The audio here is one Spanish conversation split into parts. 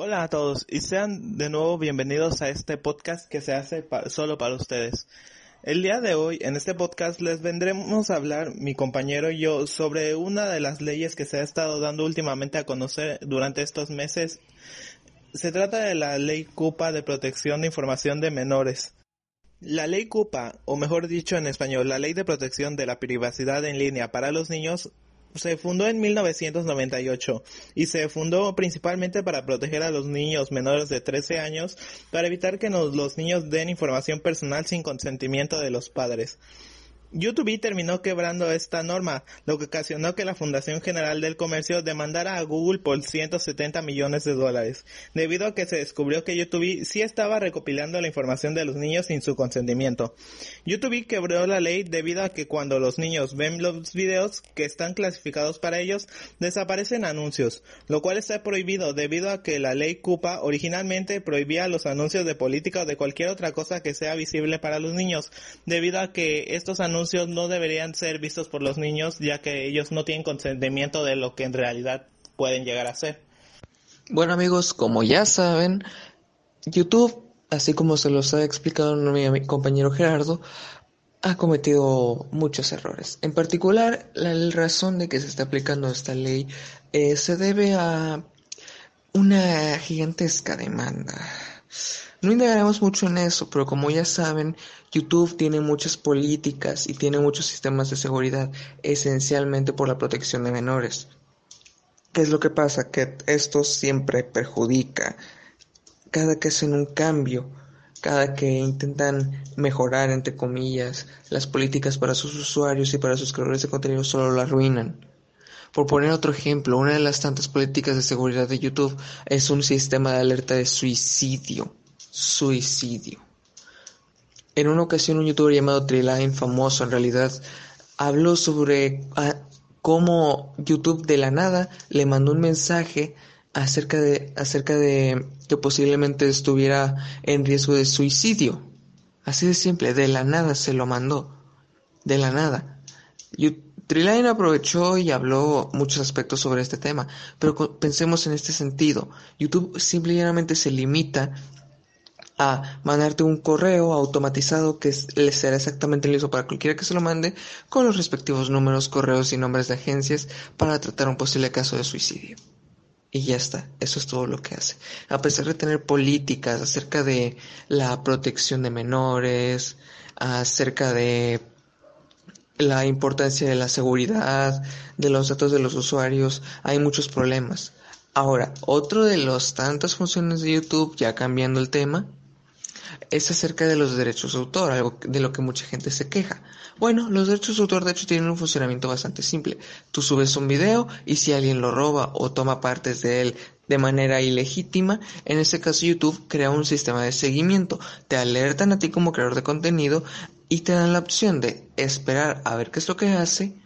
Hola a todos y sean de nuevo bienvenidos a este podcast que se hace solo para ustedes. El día de hoy, en este podcast, les vendremos a hablar, mi compañero y yo, sobre una de las leyes que se ha estado dando últimamente a conocer durante estos meses. Se trata de la Ley CUPA de Protección de Información de Menores. La Ley CUPA, o mejor dicho en español, la Ley de Protección de la Privacidad en Línea para los Niños, se fundó en 1998 y se fundó principalmente para proteger a los niños menores de 13 años para evitar que los niños den información personal sin consentimiento de los padres. YouTube terminó quebrando esta norma, lo que ocasionó que la Fundación General del Comercio demandara a Google por 170 millones de dólares, debido a que se descubrió que YouTube sí estaba recopilando la información de los niños sin su consentimiento. YouTube quebró la ley debido a que cuando los niños ven los videos que están clasificados para ellos, desaparecen anuncios, lo cual está prohibido debido a que la ley CUPA originalmente prohibía los anuncios de política o de cualquier otra cosa que sea visible para los niños, debido a que estos anuncios no deberían ser vistos por los niños ya que ellos no tienen consentimiento de lo que en realidad pueden llegar a ser. Bueno amigos, como ya saben, YouTube, así como se los ha explicado mi mi compañero Gerardo, ha cometido muchos errores. En particular, la razón de que se está aplicando esta ley eh, se debe a una gigantesca demanda. No indagaremos mucho en eso, pero como ya saben, YouTube tiene muchas políticas y tiene muchos sistemas de seguridad, esencialmente por la protección de menores. ¿Qué es lo que pasa? Que esto siempre perjudica. Cada que hacen un cambio, cada que intentan mejorar, entre comillas, las políticas para sus usuarios y para sus creadores de contenido, solo lo arruinan. Por poner otro ejemplo, una de las tantas políticas de seguridad de YouTube es un sistema de alerta de suicidio. Suicidio. En una ocasión un youtuber llamado Triline, famoso en realidad, habló sobre ah, cómo YouTube de la nada le mandó un mensaje acerca de acerca de que posiblemente estuviera en riesgo de suicidio. Así de simple, de la nada se lo mandó. De la nada. Triline aprovechó y habló muchos aspectos sobre este tema, pero pensemos en este sentido. YouTube simplemente se limita a mandarte un correo automatizado que le será exactamente el mismo para cualquiera que se lo mande con los respectivos números, correos y nombres de agencias para tratar un posible caso de suicidio. Y ya está, eso es todo lo que hace. A pesar de tener políticas acerca de la protección de menores, acerca de la importancia de la seguridad, de los datos de los usuarios, hay muchos problemas. Ahora, otro de las tantas funciones de YouTube, ya cambiando el tema, es acerca de los derechos de autor, algo de lo que mucha gente se queja. Bueno, los derechos de autor de hecho tienen un funcionamiento bastante simple. Tú subes un video y si alguien lo roba o toma partes de él de manera ilegítima, en este caso YouTube crea un sistema de seguimiento. Te alertan a ti como creador de contenido y te dan la opción de esperar a ver qué es lo que hace,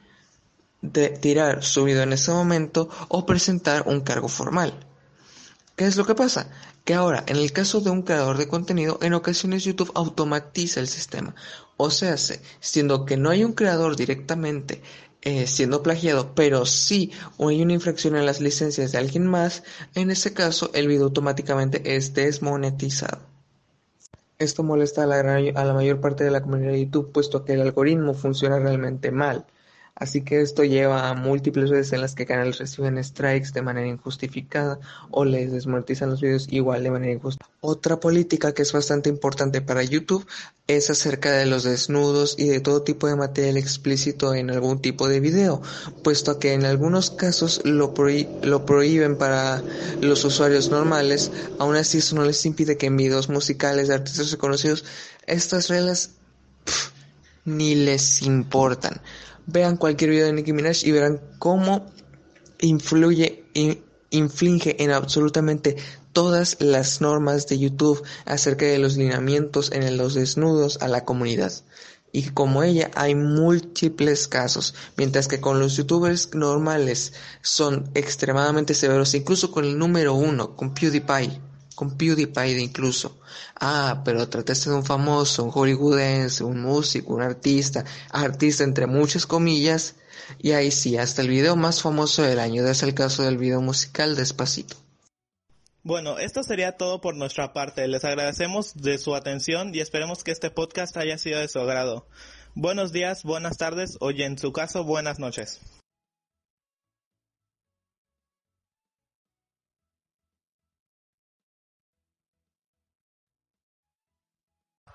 de tirar su video en ese momento o presentar un cargo formal. ¿Qué es lo que pasa? Que ahora, en el caso de un creador de contenido, en ocasiones YouTube automatiza el sistema. O sea, se- siendo que no hay un creador directamente eh, siendo plagiado, pero sí hay una infracción en las licencias de alguien más, en ese caso el video automáticamente es desmonetizado. Esto molesta a la, mayor parte de la comunidad de YouTube, puesto que el algoritmo funciona realmente mal. Así que esto lleva a múltiples veces en las que canales reciben strikes de manera injustificada o les desmonetizan los videos igual de manera injusta. Otra política que es bastante importante para YouTube es acerca de los desnudos y de todo tipo de material explícito en algún tipo de video, puesto que en algunos casos lo, prohí- lo prohíben para los usuarios normales, aún así eso no les impide que en videos musicales de artistas reconocidos estas reglas ni les importan. Vean cualquier video de Nicki Minaj y verán cómo influye, inflige en absolutamente todas las normas de YouTube acerca de los lineamientos en los desnudos a la comunidad. Y como ella hay múltiples casos, mientras que con los youtubers normales son extremadamente severos, incluso con el número uno, con PewDiePie, con PewDiePie incluso. Ah, pero trataste de un famoso, un hollywoodense, un músico, un artista, artista entre muchas comillas, y ahí sí, hasta el video más famoso del año, es el caso del video musical Despacito. Bueno, esto sería todo por nuestra parte. Les agradecemos de su atención y esperemos que este podcast haya sido de su agrado. Buenos días, buenas tardes o en su caso buenas noches.